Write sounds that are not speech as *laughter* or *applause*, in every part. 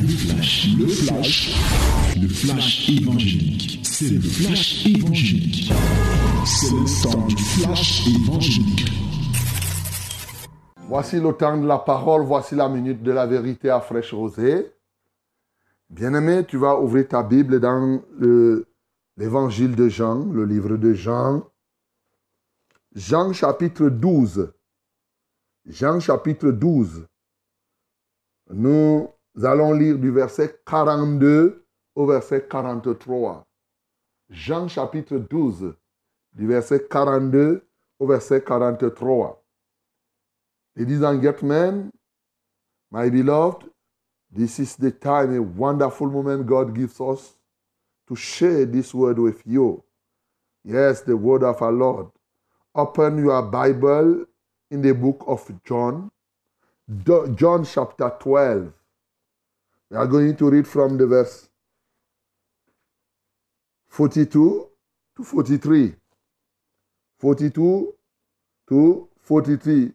Le flash, le flash, le flash évangélique. C'est le flash évangélique. C'est le temps du flash évangélique. Voici le temps de la parole, voici la minute de la vérité à fraîche rosée. Bien-aimé, tu vas ouvrir ta Bible dans l'évangile de Jean, le livre de Jean. Jean chapitre 12. Jean chapitre 12. Nous allons lire du verset 42 au verset 43. Jean chapitre 12, du verset 42 au verset 43. Ladies and gentlemen, my beloved, this is the time, a wonderful moment God gives us to share this word with you. Yes, the word of our Lord. Open your Bible in the book of John, John chapter 12. We are going to read from the verse 42 to 43. 42 to 43.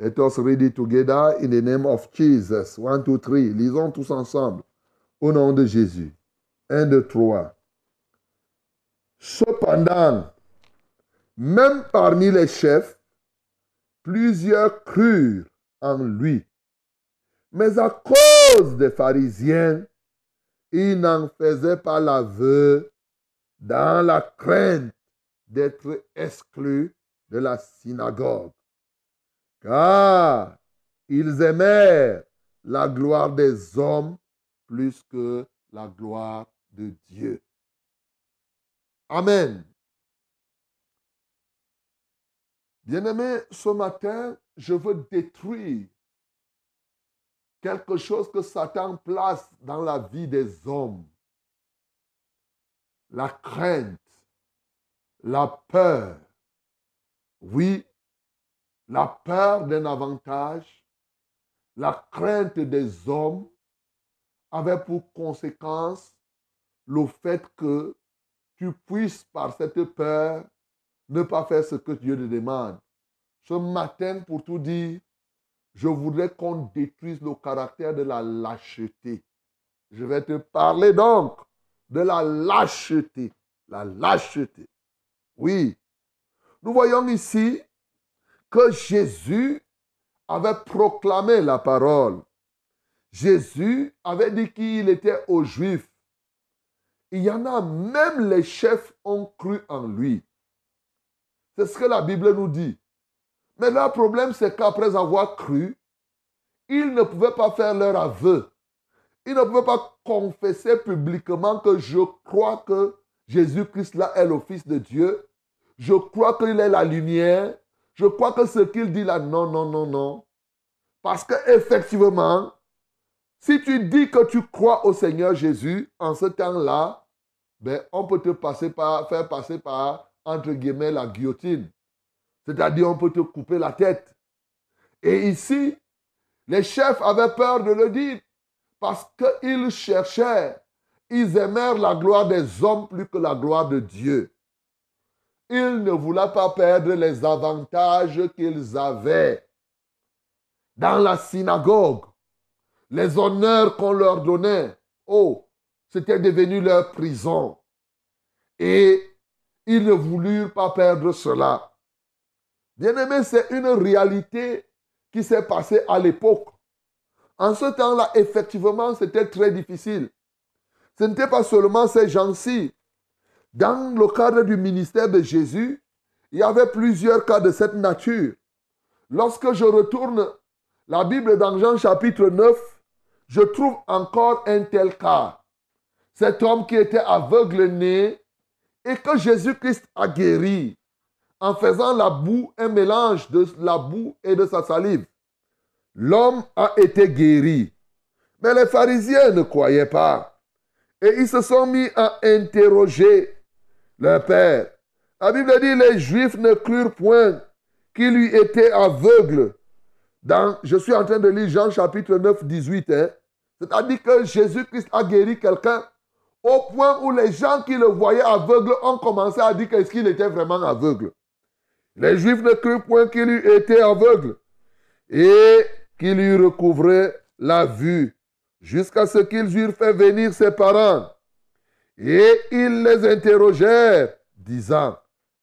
Let us read it together in the name of Jesus. 1, 2, 3. Lisons tous ensemble. Au nom de Jésus. 1, 2, 3. Cependant, même parmi les chefs, plusieurs crurent en lui. Mais à cause des pharisiens, il n'en faisait pas l'aveu dans la crainte d'être exclus de la synagogue. Car ils aimèrent la gloire des hommes plus que la gloire de Dieu. Amen. Bien-aimé, ce matin, je veux détruire quelque chose que Satan place dans la vie des hommes. La crainte, la peur. Oui, la peur d'un avantage, la crainte des hommes avait pour conséquence le fait que tu puisses par cette peur ne pas faire ce que Dieu te demande. Ce matin, pour tout dire, je voudrais qu'on détruise le caractère de la lâcheté. Je vais te parler donc de la lâcheté. La lâcheté. Oui. Nous voyons ici que Jésus avait proclamé la parole. Jésus avait dit qu'il était aux Juifs. Il y en a, même les chefs ont cru en lui. C'est ce que la Bible nous dit. Mais leur problème, c'est qu'après avoir cru, ils ne pouvaient pas faire leur aveu. Ils ne pouvaient pas confesser publiquement que je crois que Jésus-Christ là est le Fils de Dieu. Je crois qu'il est la lumière. Je crois que ce qu'il dit là, non, non, non, non. Parce qu'effectivement, si tu dis que tu crois au Seigneur Jésus, en ce temps-là, ben, on peut te passer par, faire passer par, entre guillemets, la guillotine. C'est-à-dire, on peut te couper la tête. Et ici, les chefs avaient peur de le dire parce qu'ils cherchaient, ils aimèrent la gloire des hommes plus que la gloire de Dieu. Ils ne voulaient pas perdre les avantages qu'ils avaient dans la synagogue, les honneurs qu'on leur donnait. Oh, c'était devenu leur prison. Et ils ne voulurent pas perdre cela. Bien-aimé, c'est une réalité qui s'est passée à l'époque. En ce temps-là, effectivement, c'était très difficile. Ce n'était pas seulement ces gens-ci. Dans le cadre du ministère de Jésus, il y avait plusieurs cas de cette nature. Lorsque je retourne la Bible dans Jean chapitre 9, je trouve encore un tel cas. Cet homme qui était aveugle né et que Jésus-Christ a guéri en faisant la boue un mélange de la boue et de sa salive. L'homme a été guéri. Mais les pharisiens ne croyaient pas. Et ils se sont mis à interroger leur père. La Bible dit les Juifs ne crurent point qu'il lui était aveugle. Dans, je suis en train de lire Jean chapitre 9, 18. Hein. C'est-à-dire que Jésus-Christ a guéri quelqu'un au point où les gens qui le voyaient aveugle ont commencé à dire qu'est-ce qu'il était vraiment aveugle. Les Juifs ne crurent point qu'il eût été aveugle et qu'il eût recouvré la vue. jusqu'à ce qu'ils eurent fait venir ses parents. Et ils les interrogèrent, disant,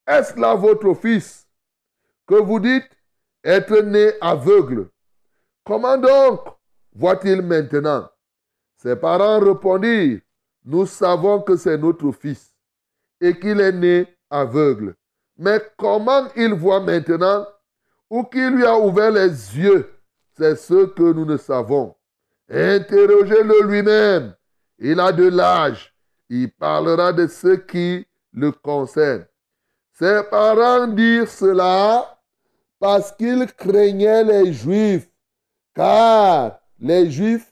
Est-ce là votre fils que vous dites être né aveugle? Comment donc voit-il maintenant? Ses parents répondirent, Nous savons que c'est notre fils et qu'il est né aveugle. Mais comment il voit maintenant ou qui lui a ouvert les yeux, c'est ce que nous ne savons. Interrogez-le lui-même. Il a de l'âge. Il parlera de ce qui le concerne. Ses parents dirent cela parce qu'ils craignaient les Juifs, car les Juifs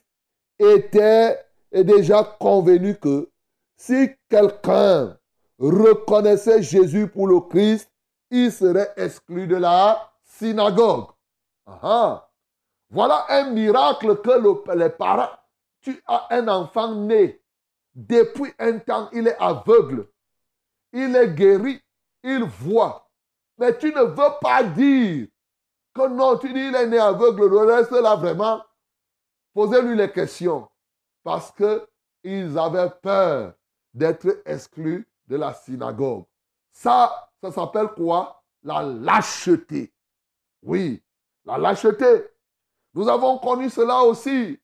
étaient déjà convenus que si quelqu'un reconnaissait Jésus pour le Christ, il serait exclu de la synagogue. Voilà un miracle que les parents, tu as un enfant né, depuis un temps, il est aveugle, il est guéri, il voit. Mais tu ne veux pas dire que non, tu dis il est né aveugle, le reste là vraiment, posez-lui les questions. Parce qu'ils avaient peur d'être exclus de la synagogue. Ça, ça s'appelle quoi? La lâcheté. Oui, la lâcheté. Nous avons connu cela aussi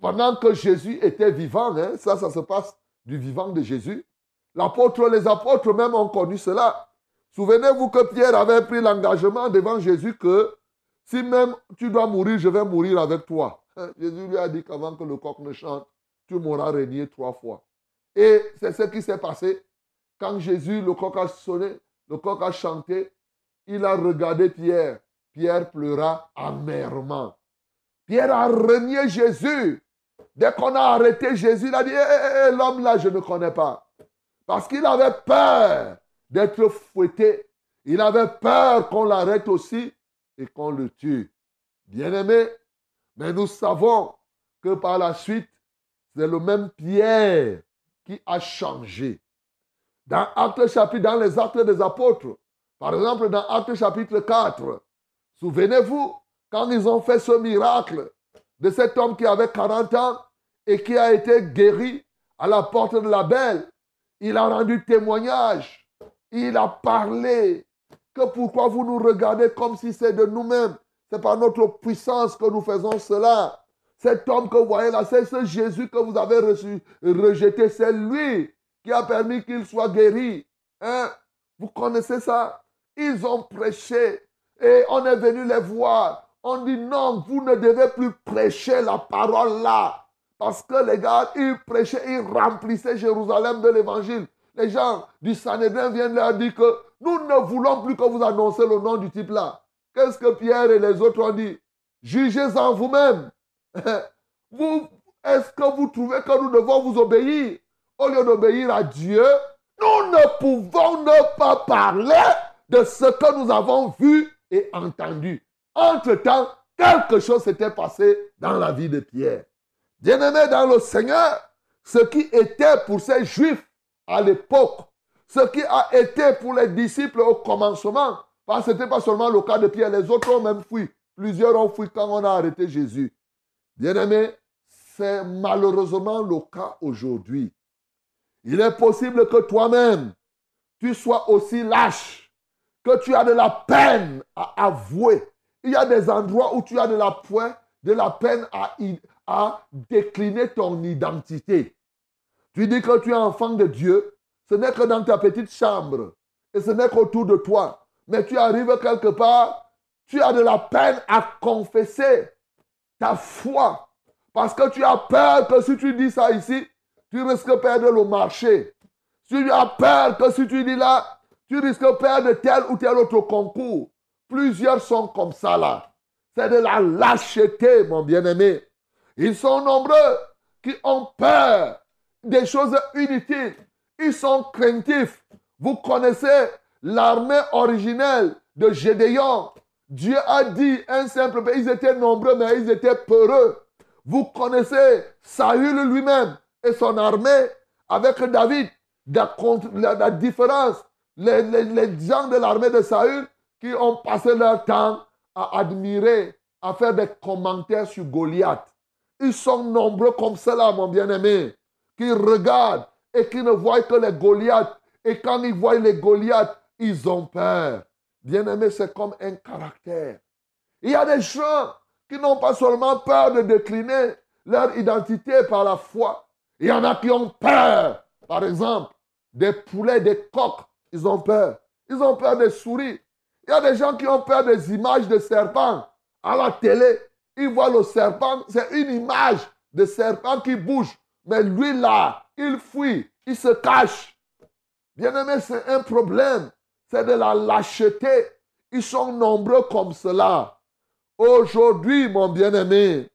pendant que Jésus était vivant. Hein. ça, ça se passe du vivant de Jésus. L'apôtre, les apôtres même ont connu cela. Souvenez-vous que Pierre avait pris l'engagement devant Jésus que si même tu dois mourir, je vais mourir avec toi. Hein, Jésus lui a dit qu'avant que le coq ne chante, tu m'auras régné trois fois. Et c'est ce qui s'est passé. Quand Jésus, le coq a sonné, le coq a chanté, il a regardé Pierre. Pierre pleura amèrement. Pierre a renié Jésus. Dès qu'on a arrêté Jésus, il a dit, eh, eh, eh, l'homme là, je ne connais pas. Parce qu'il avait peur d'être fouetté. Il avait peur qu'on l'arrête aussi et qu'on le tue. Bien-aimé, mais nous savons que par la suite, c'est le même Pierre qui a changé. Dans Actes chapitre, dans les actes des apôtres, par exemple, dans Actes chapitre 4, souvenez-vous, quand ils ont fait ce miracle de cet homme qui avait 40 ans et qui a été guéri à la porte de la belle, il a rendu témoignage, il a parlé que pourquoi vous nous regardez comme si c'est de nous-mêmes. C'est par notre puissance que nous faisons cela. Cet homme que vous voyez là, c'est ce Jésus que vous avez rejeté. C'est lui qui a permis qu'il soit guéri. Hein? Vous connaissez ça? Ils ont prêché et on est venu les voir. On dit non, vous ne devez plus prêcher la parole là. Parce que les gars, ils prêchaient, ils remplissaient Jérusalem de l'évangile. Les gens du Sanhédrin viennent leur dire que nous ne voulons plus que vous annoncez le nom du type là. Qu'est-ce que Pierre et les autres ont dit? Jugez en vous-même. *laughs* Est-ce que vous trouvez que nous devons vous obéir Au lieu d'obéir à Dieu, nous ne pouvons ne pas parler de ce que nous avons vu et entendu. Entre-temps, quelque chose s'était passé dans la vie de Pierre. Bien-aimé dans le Seigneur, ce qui était pour ces Juifs à l'époque, ce qui a été pour les disciples au commencement, parce que ce n'était pas seulement le cas de Pierre, les autres ont même fui. Plusieurs ont fui quand on a arrêté Jésus. Bien-aimé, c'est malheureusement le cas aujourd'hui. Il est possible que toi-même, tu sois aussi lâche que tu as de la peine à avouer. Il y a des endroits où tu as de la, peine à, à décliner ton identité. Tu dis que tu es enfant de Dieu, ce n'est que dans ta petite chambre et ce n'est qu'autour de toi. Mais tu arrives quelque part, tu as de la peine à confesser ta foi. Parce que tu as peur que si tu dis ça ici, tu risques de perdre le marché. Tu as peur que si tu dis là, tu risques de perdre tel ou tel autre concours. Plusieurs sont comme ça là. C'est de la lâcheté, mon bien-aimé. Ils sont nombreux qui ont peur des choses inutiles. Ils sont craintifs. Vous connaissez l'armée originelle de Gédéon. Dieu a dit un simple ils étaient nombreux, mais ils étaient peureux. Vous connaissez Saül lui-même et son armée avec David. La, la différence les, gens de l'armée de Saül qui ont passé leur temps à admirer, à faire des commentaires sur Goliath. ils sont nombreux comme cela, mon bien-aimé, qui regardent et qui ne voient que les Goliaths. Et quand ils voient les Goliaths, ils ont peur. Bien-aimé, c'est comme un caractère. Il y a des gens qui n'ont pas seulement peur de décliner leur identité par la foi. Il y en a qui ont peur. Par exemple, des poulets, des coqs, ils ont peur. Ils ont peur des souris. Il y a des gens qui ont peur des images de serpents. À la télé, ils voient le serpent, c'est une image de serpent qui bouge. Mais lui là, il fuit, il se cache. Bien aimé, c'est un problème. C'est de la lâcheté. Ils sont nombreux comme cela. Aujourd'hui, mon bien-aimé,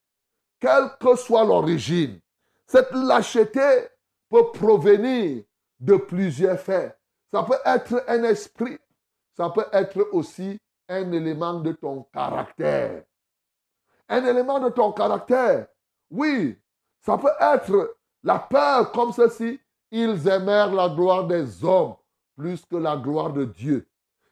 quelle que soit l'origine, cette lâcheté peut provenir de plusieurs faits. Ça peut être un esprit, ça peut être aussi un élément de ton caractère. Un élément de ton caractère. Oui, ça peut être la peur comme ceci. Ils aimèrent la gloire des hommes plus que la gloire de Dieu.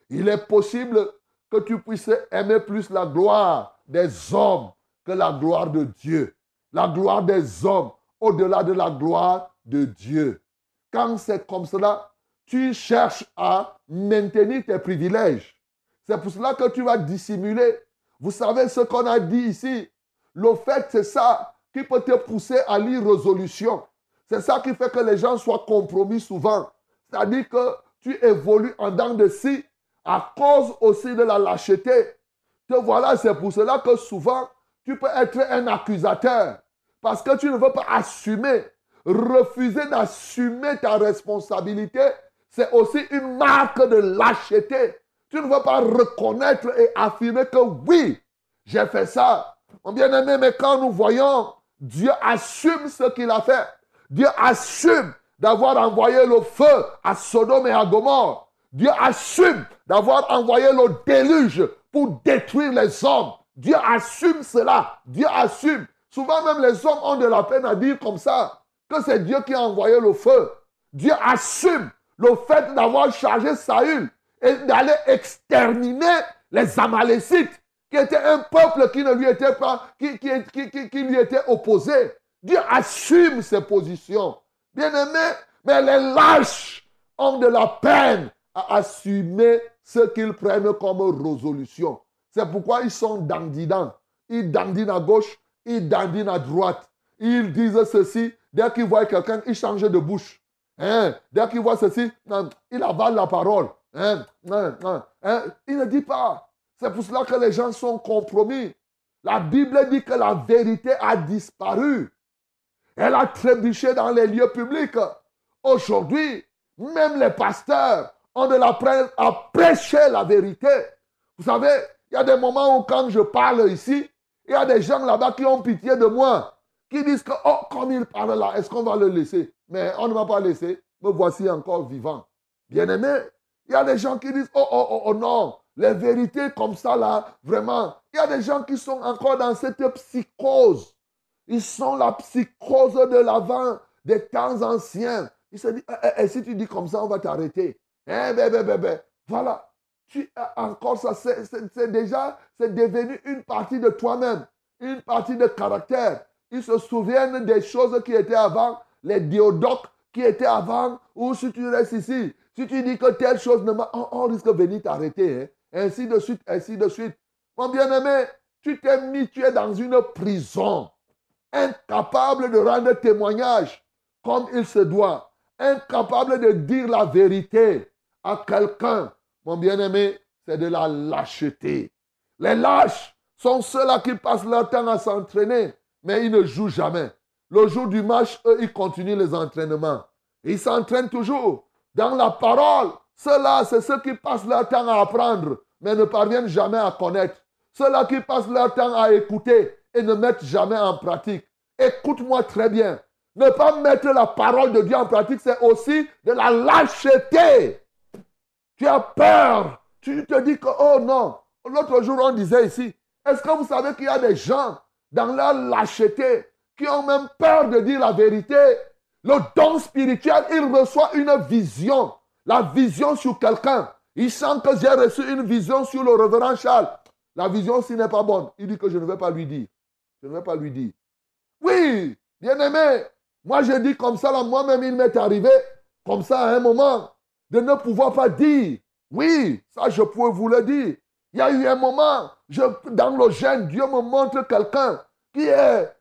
Il est possible que tu puisses aimer plus la gloire des hommes que la gloire de Dieu. La gloire des hommes au-delà de la gloire de Dieu. Quand c'est comme cela, tu cherches à maintenir tes privilèges. C'est pour cela que tu vas dissimuler. Vous savez ce qu'on a dit ici? Le fait, c'est ça qui peut te pousser à l'irrésolution. C'est ça qui fait que les gens soient compromis souvent. C'est-à-dire que tu évolues en dents de scie à cause aussi de la lâcheté. Voilà, c'est pour cela que souvent, tu peux être un accusateur. Parce que tu ne veux pas assumer. Refuser d'assumer ta responsabilité, c'est aussi une marque de lâcheté. Tu ne veux pas reconnaître et affirmer que oui, j'ai fait ça. Mon bien-aimé, mais quand nous voyons, Dieu assume ce qu'il a fait. Dieu assume d'avoir envoyé le feu à Sodome et à Gomorre. Dieu assume d'avoir envoyé le déluge pour détruire les hommes. Dieu assume cela. Dieu assume. Souvent même les hommes ont de la peine à dire comme ça que c'est Dieu qui a envoyé le feu. Dieu assume le fait d'avoir chargé Saül et d'aller exterminer les Amalécites, qui étaient un peuple qui ne lui était pas, qui, qui, qui, lui était opposé. Dieu assume ses positions. Bien aimé, mais les lâches ont de la peine à assumer ce qu'ils prennent comme résolution. C'est pourquoi ils sont dandinants. Ils dandinent à gauche, ils dandinent à droite. Ils disent ceci. Dès qu'ils voient quelqu'un, ils changent de bouche. Hein? Dès qu'ils voient ceci, ils avalent la parole. Hein? Hein? Il ne dit pas. C'est pour cela que les gens sont compromis. La Bible dit que la vérité a disparu. Elle a trébuché dans les lieux publics. Aujourd'hui, même les pasteurs ont de la peine à prêcher la vérité. Vous savez, il y a des moments où quand je parle ici, il y a des gens là-bas qui ont pitié de moi, qui disent que, oh, comme il parle là, est-ce qu'on va le laisser? Mais on ne va pas laisser. Me voici encore vivant. Bien-aimé, il y a des gens qui disent, oh, oh, oh, oh non, les vérités comme ça là, vraiment. Il y a des gens qui sont encore dans cette psychose. Ils sont la psychose de l'avant, des temps anciens. Ils se disent, eh, eh, si tu dis comme ça, on va t'arrêter. Eh, ben, ben, ben, ben. Voilà. Tu, encore ça, c'est déjà, c'est devenu une partie de toi-même, une partie de caractère. Ils se souviennent des choses qui étaient avant, les diodoques qui étaient avant, ou si tu restes ici, si tu dis que telle chose ne m'a... On, risque de venir t'arrêter. Hein. Ainsi de suite, ainsi de suite. Mon bien-aimé, tu t'es mis, tu es dans une prison. Incapable de rendre témoignage comme il se doit. Incapable de dire la vérité à quelqu'un. Mon bien-aimé, c'est de la lâcheté. Les lâches sont ceux-là qui passent leur temps à s'entraîner, mais ils ne jouent jamais. Le jour du match, eux, ils continuent les entraînements. Ils s'entraînent toujours. Dans la parole, ceux-là, c'est ceux qui passent leur temps à apprendre, mais ne parviennent jamais à connaître. Ceux-là qui passent leur temps à écouter et ne mettent jamais en pratique. Écoute-moi très bien. Ne pas mettre la parole de Dieu en pratique, c'est aussi de la lâcheté. Tu as peur. Tu te dis que, oh non. L'autre jour, on disait ici, est-ce que vous savez qu'il y a des gens dans leur lâcheté qui ont même peur de dire la vérité? Le don spirituel, il reçoit une vision la vision sur quelqu'un. Il sent que j'ai reçu une vision sur le révérend Charles. La vision, s'il n'est pas bonne, il dit que je ne vais pas lui dire. Je ne vais pas lui dire. Oui, bien-aimé. Moi, je dis comme ça, là, moi-même, il m'est arrivé, comme ça, à un moment, de ne pouvoir pas dire. Oui, ça, je peux vous le dire. Il y a eu un moment, dans le gène, Dieu me montre quelqu'un qui,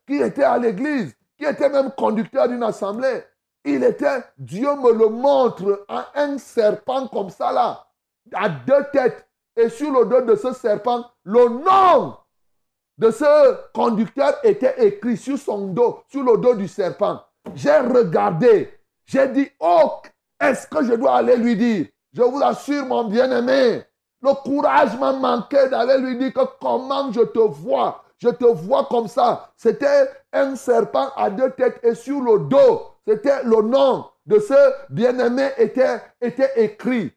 qui était à l'église, qui était même conducteur d'une assemblée. Il était, Dieu me le montre, un serpent comme ça là, à deux têtes. Et sur le dos de ce serpent, le nom de ce conducteur était écrit sur son dos, sur le dos du serpent. J'ai regardé, j'ai dit, oh, est-ce que je dois aller lui dire? Je vous assure, mon bien-aimé, le courage m'a manqué d'aller lui dire que comment je te vois. Je te vois comme ça. C'était un serpent à deux têtes et sur le dos, c'était le nom de ce bien-aimé était, était écrit.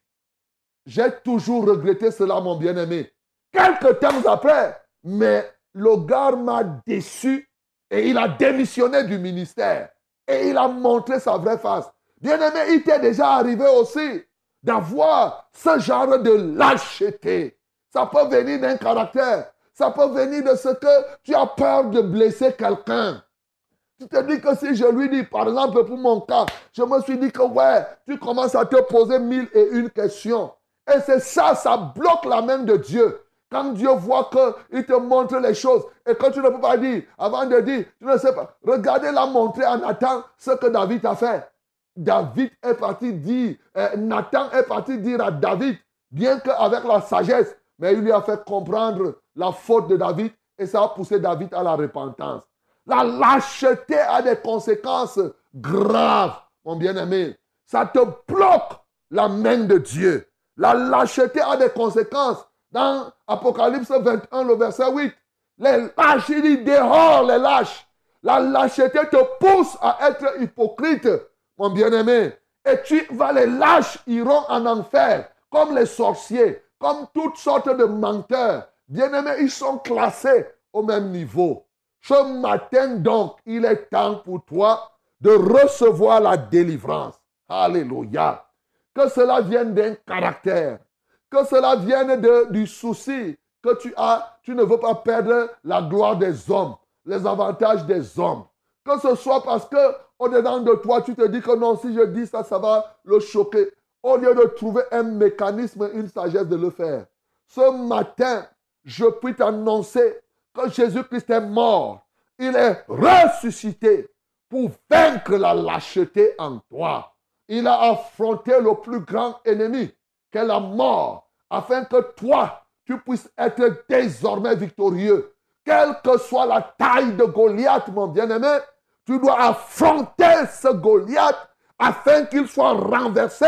J'ai toujours regretté cela, mon bien-aimé. Quelques temps après, mais le gars m'a déçu et il a démissionné du ministère. Et il a montré sa vraie face. Bien-aimé, il t'est déjà arrivé aussi d'avoir ce genre de lâcheté. Ça peut venir d'un caractère. Ça peut venir de ce que tu as peur de blesser quelqu'un. Tu te dis que si je lui dis, par exemple, pour mon cas, je me suis dit que ouais, tu commences à te poser mille et une questions. Et c'est ça, ça bloque la main de Dieu. Quand Dieu voit qu'il te montre les choses et que tu ne peux pas dire, avant de dire, tu ne sais pas, regardez la montrer en attendant ce que David a fait. David est parti dire, euh, Nathan est parti dire à David, bien qu'avec la sagesse, mais il lui a fait comprendre la faute de David et ça a poussé David à la repentance. La lâcheté a des conséquences graves, mon bien-aimé. Ça te bloque la main de Dieu. La lâcheté a des conséquences. Dans Apocalypse 21, le verset 8, les lâches, il dit dehors les lâches. La lâcheté te pousse à être hypocrite, mon bien-aimé. Et tu vas, les lâches iront en enfer, comme les sorciers, comme toutes sortes de menteurs. Bien-aimés, ils sont classés au même niveau. Ce matin, donc, il est temps pour toi de recevoir la délivrance. Alléluia. Que cela vienne d'un caractère. Que cela vienne de, du souci que tu as. Tu ne veux pas perdre la gloire des hommes, les avantages des hommes. Que ce soit parce que au-dedans de toi, tu te dis que non, si je dis ça, ça va le choquer. Au lieu de trouver un mécanisme, une sagesse de le faire. Ce matin, je puis t'annoncer que Jésus-Christ est mort. Il est ressuscité pour vaincre la lâcheté en toi. Il a affronté le plus grand ennemi, qu'est la mort, afin que toi, tu puisses être désormais victorieux. Quelle que soit la taille de Goliath, mon bien-aimé, tu dois affronter ce Goliath afin qu'il soit renversé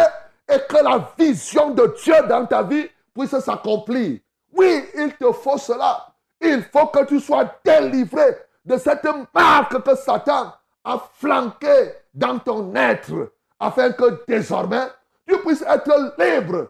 et que la vision de Dieu dans ta vie puisse s'accomplir. Oui, il te faut cela. Il faut que tu sois délivré de cette marque que Satan a flanquée dans ton être, afin que désormais tu puisses être libre.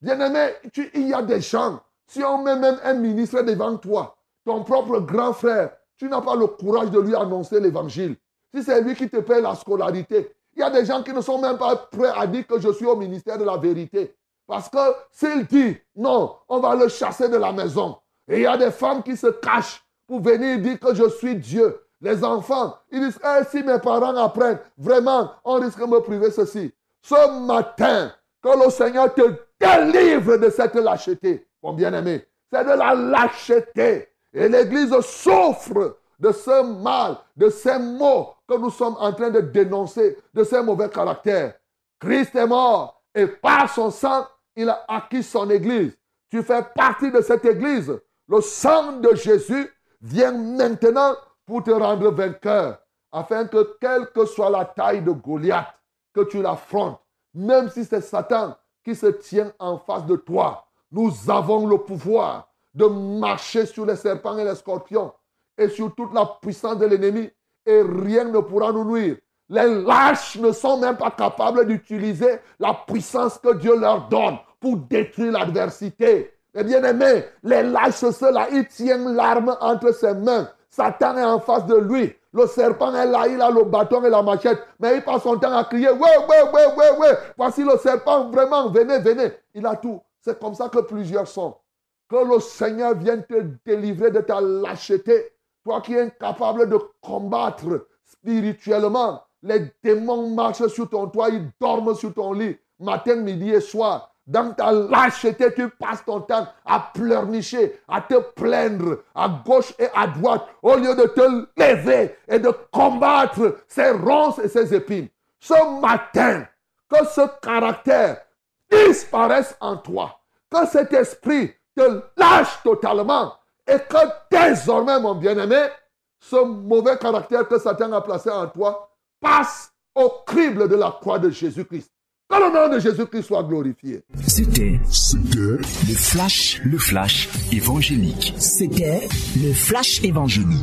Bien-aimé, il y a des gens, si on met même un ministre devant toi, ton propre grand frère, tu n'as pas le courage de lui annoncer l'évangile. Si c'est lui qui te paye la scolarité, il y a des gens qui ne sont même pas prêts à dire que je suis au ministère de la vérité. Parce que s'il dit non, on va le chasser de la maison. Et il y a des femmes qui se cachent pour venir dire que je suis Dieu. Les enfants, ils disent, eh, si mes parents apprennent, vraiment, on risque de me priver ceci. Ce matin, que le Seigneur te délivre de cette lâcheté, mon bien-aimé? C'est de la lâcheté. Et l'Église souffre de ce mal, de ces mots que nous sommes en train de dénoncer, de ces mauvais caractères. Christ est mort et par son sang, il a acquis son Église. Tu fais partie de cette Église. Le sang de Jésus vient maintenant pour te rendre vainqueur, afin que quelle que soit la taille de Goliath, que tu l'affrontes, même si c'est Satan qui se tient en face de toi, nous avons le pouvoir de marcher sur les serpents et les scorpions et sur toute la puissance de l'ennemi et rien ne pourra nous nuire. Les lâches ne sont même pas capables d'utiliser la puissance que Dieu leur donne pour détruire l'adversité. Mais bien aimé, les lâches, ceux-là, ils tiennent l'arme entre ses mains. Satan est en face de lui. Le serpent est là, il a le bâton et la machette. Mais il passe son temps à crier, ouais, ouais, ouais, ouais, ouais. Voici le serpent, vraiment, venez, venez. Il a tout. C'est comme ça que plusieurs sont. Que le Seigneur vienne te délivrer de ta lâcheté toi qui es incapable de combattre spirituellement, les démons marchent sur ton toit, ils dorment sur ton lit, matin, midi et soir. Dans ta lâcheté, tu passes ton temps à pleurnicher, à te plaindre à gauche et à droite, au lieu de te lever et de combattre ces ronces et ces épines. Ce matin, que ce caractère disparaisse en toi, que cet esprit te lâche totalement et que désormais, mon bien-aimé, ce mauvais caractère que Satan a placé en toi passe au crible de la croix de Jésus-Christ. Que le nom de Jésus-Christ soit glorifié. C'était, le flash, le flash évangélique. C'était le flash évangélique.